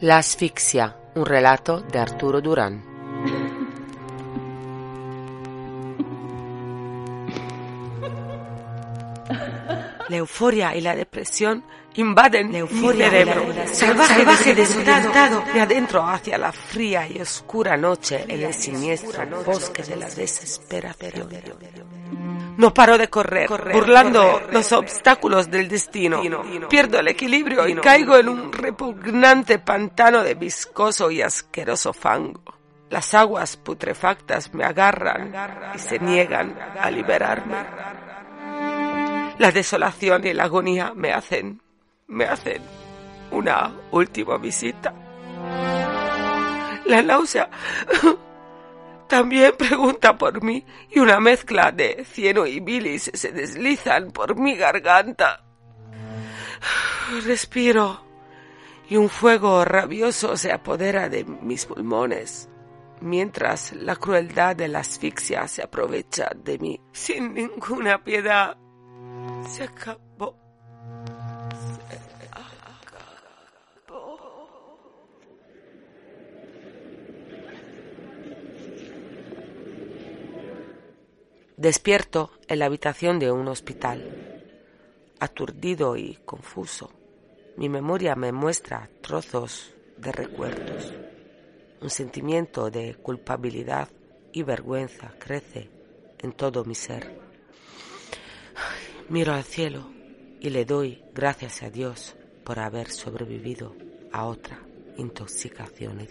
La asfixia, un relato de Arturo Durán. La euforia y la depresión invaden la euforia mi cerebro. salvaje, salvaje desorientado de adentro hacia la fría y oscura noche en el siniestro bosque de la desesperación. No paro de correr, burlando los obstáculos del destino. Pierdo el equilibrio y caigo en un repugnante pantano de viscoso y asqueroso fango. Las aguas putrefactas me agarran y se niegan a liberarme. La desolación y la agonía me hacen, me hacen una última visita. La náusea también pregunta por mí y una mezcla de cieno y bilis se deslizan por mi garganta. Respiro y un fuego rabioso se apodera de mis pulmones, mientras la crueldad de la asfixia se aprovecha de mí sin ninguna piedad. Se acabó. Despierto en la habitación de un hospital, aturdido y confuso. Mi memoria me muestra trozos de recuerdos. Un sentimiento de culpabilidad y vergüenza crece en todo mi ser. Miro al cielo y le doy gracias a Dios por haber sobrevivido a otra intoxicación.